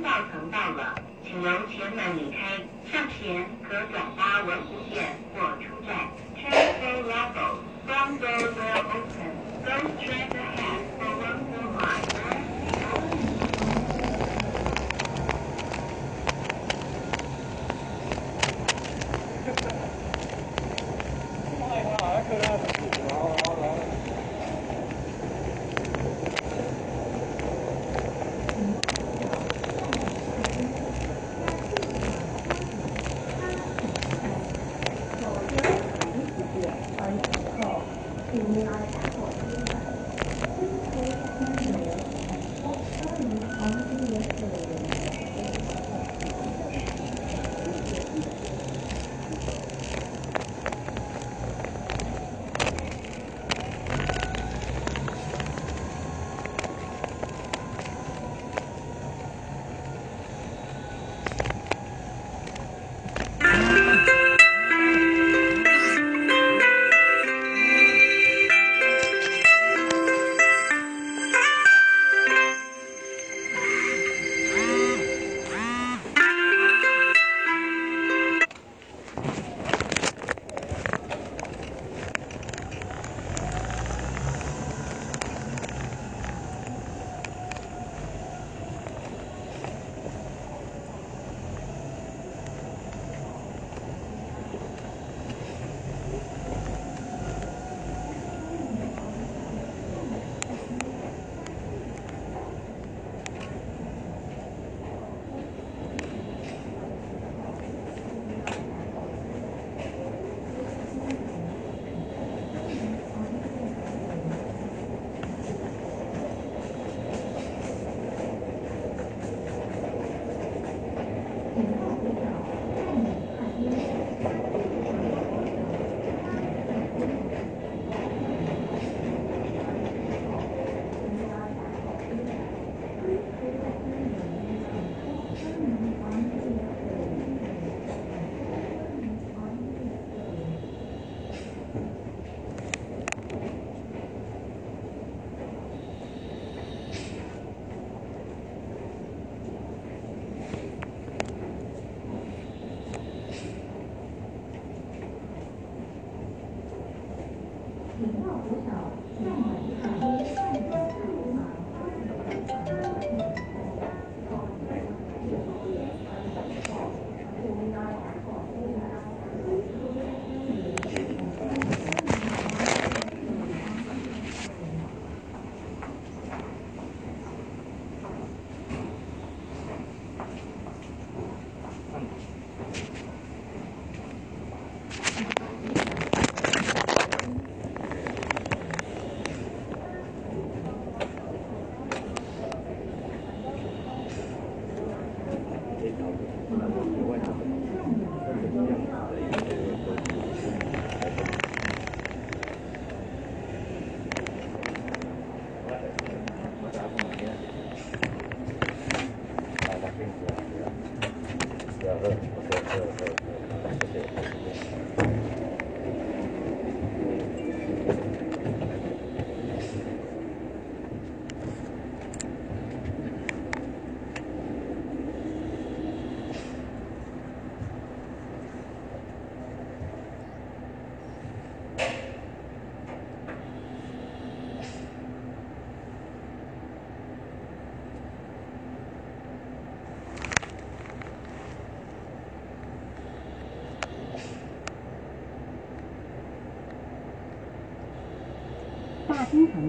乘通道层到了，请由前门离开。向前可转搭文湖线或出站。Transfer level. Front door will open. Go straight ahead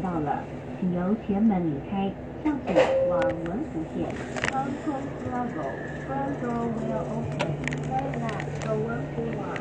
到了，请由前门离开，向左往文湖线。Concourse level, front door will open. Turn left for Wenhu Line.「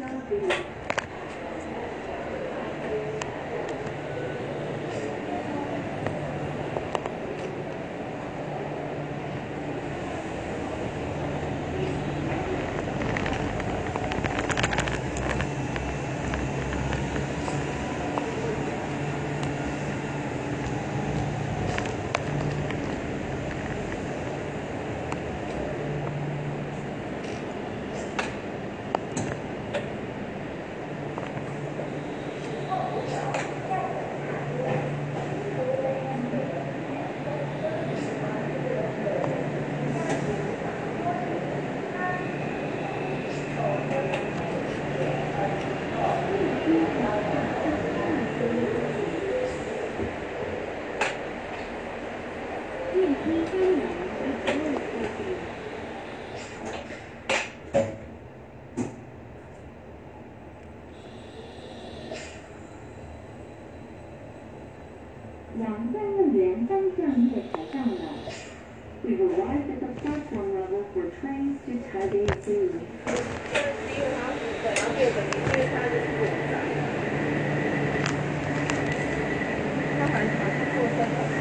Thank you. 工作人员刚刚你也排上了。We've arrived at the platform level for trains to Taipei Zoo. 他只有他是在老街的，因为他是火车站。他还是在中山路。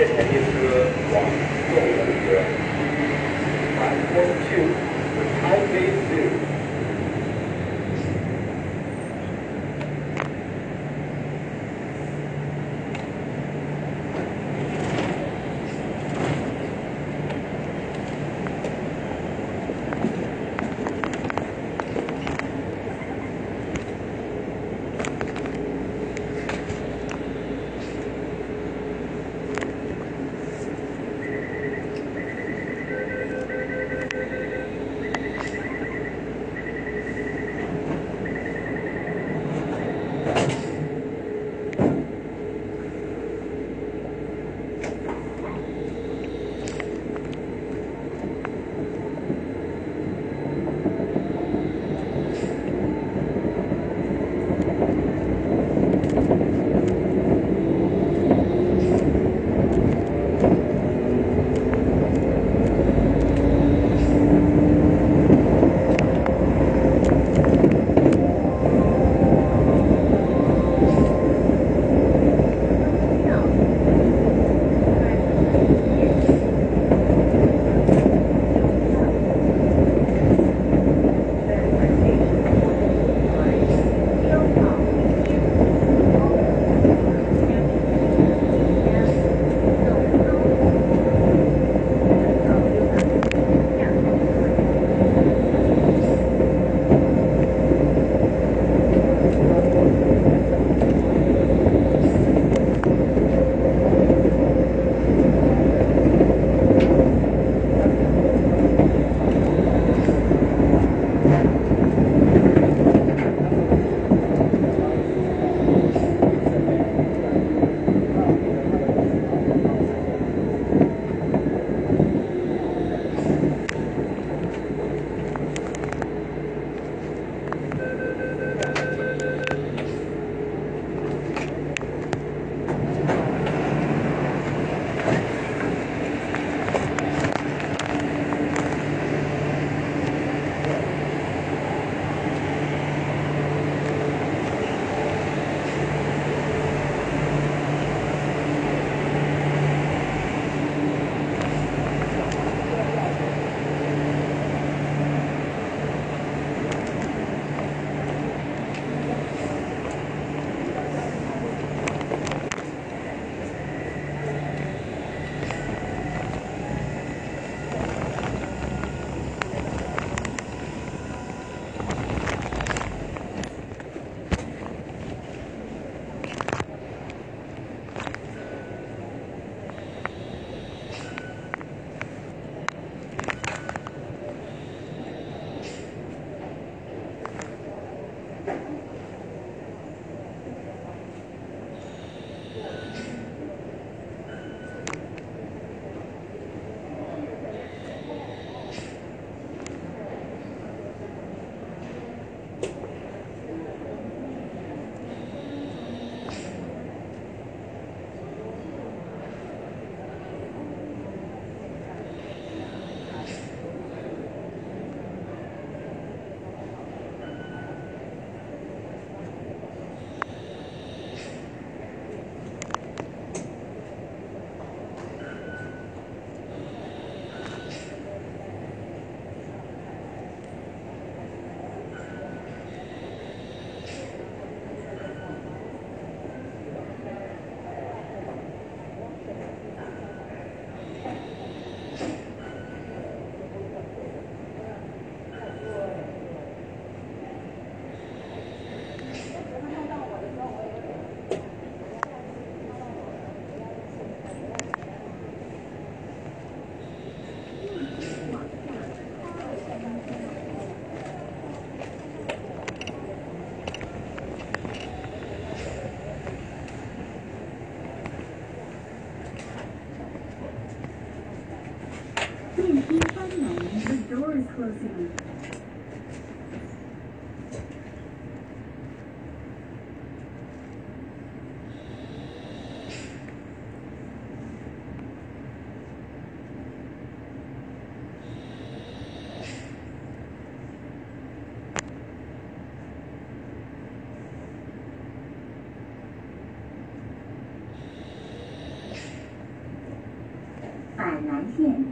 it.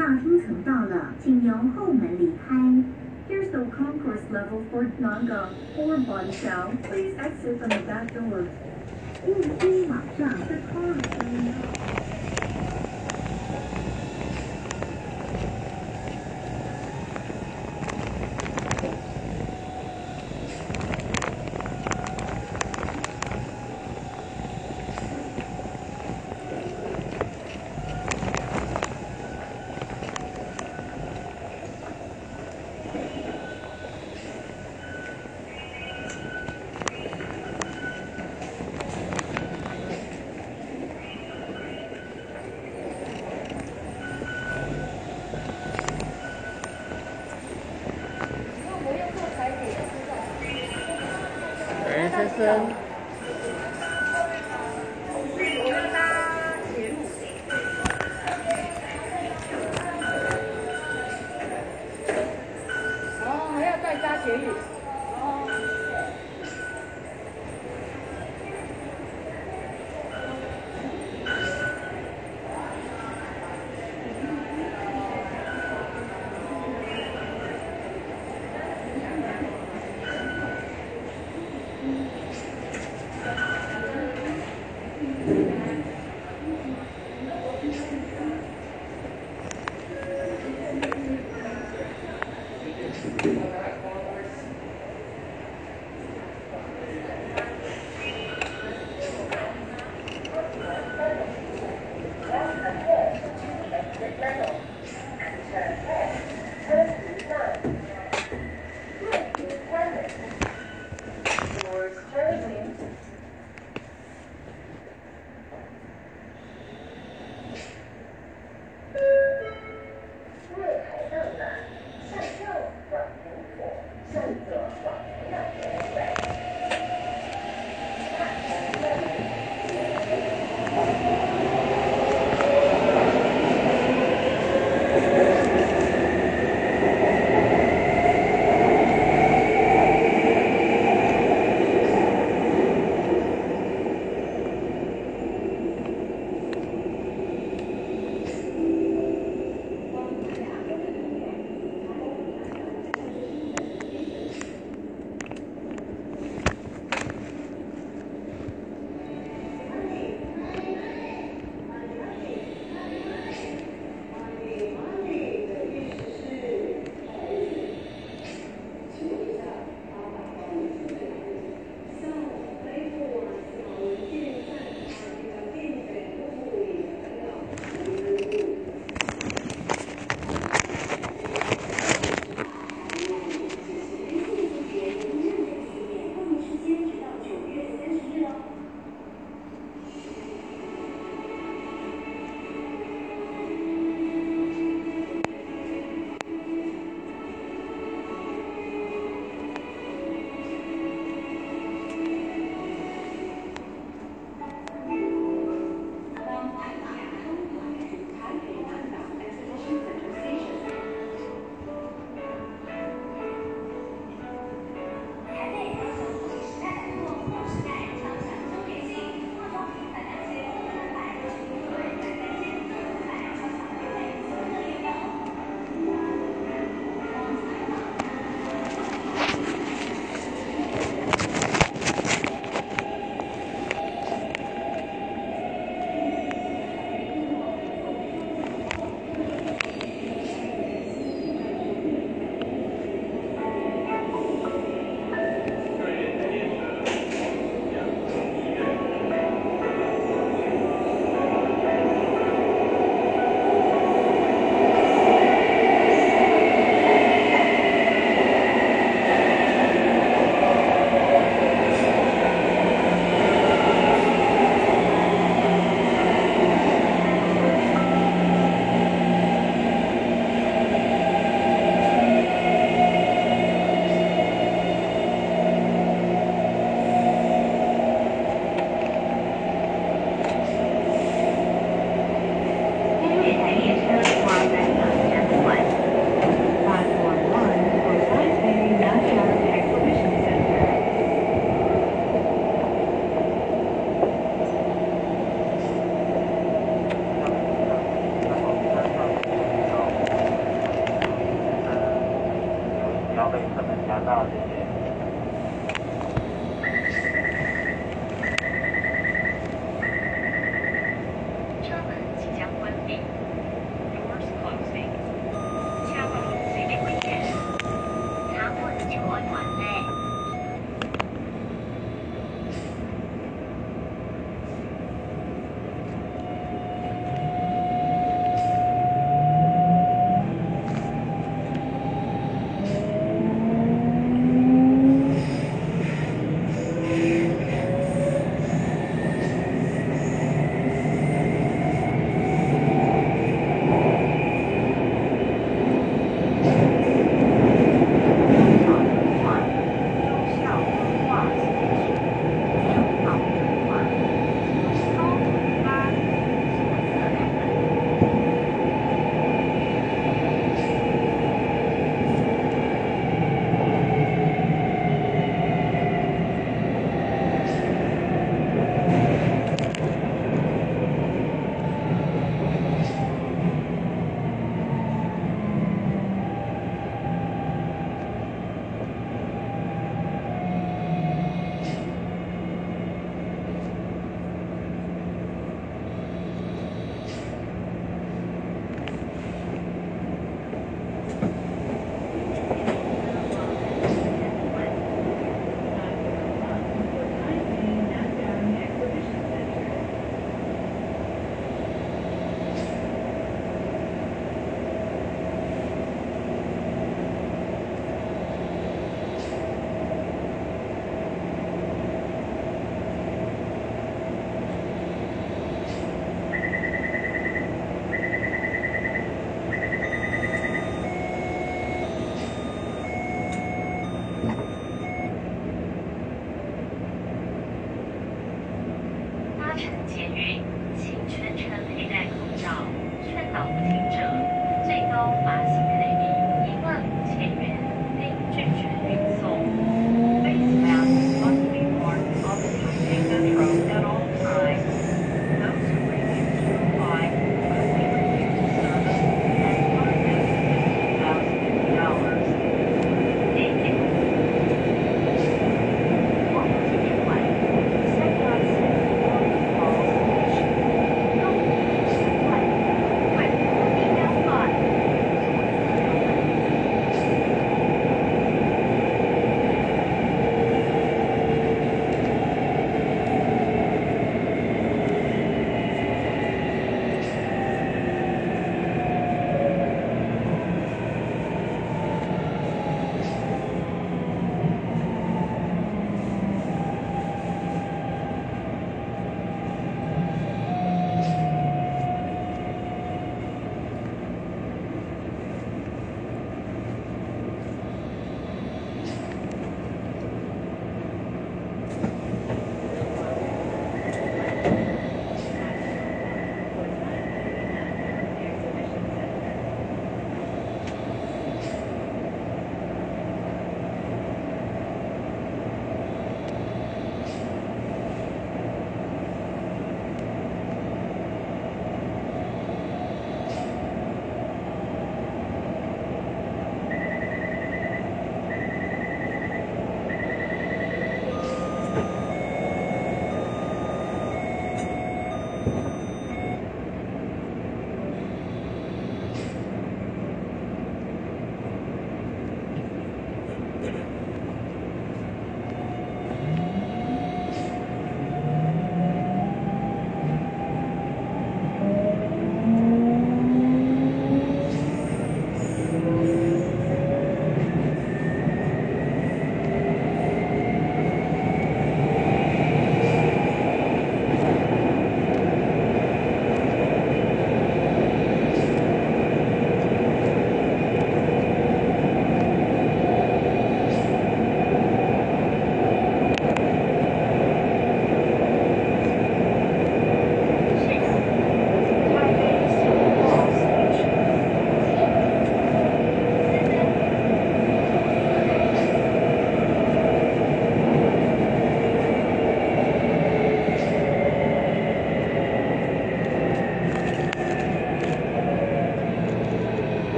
大厅层到了，请由后门离开。Here's the concourse level for Nanga or Bonchao. Please exit from the back door. 雾星马上 the car is coming Yeah.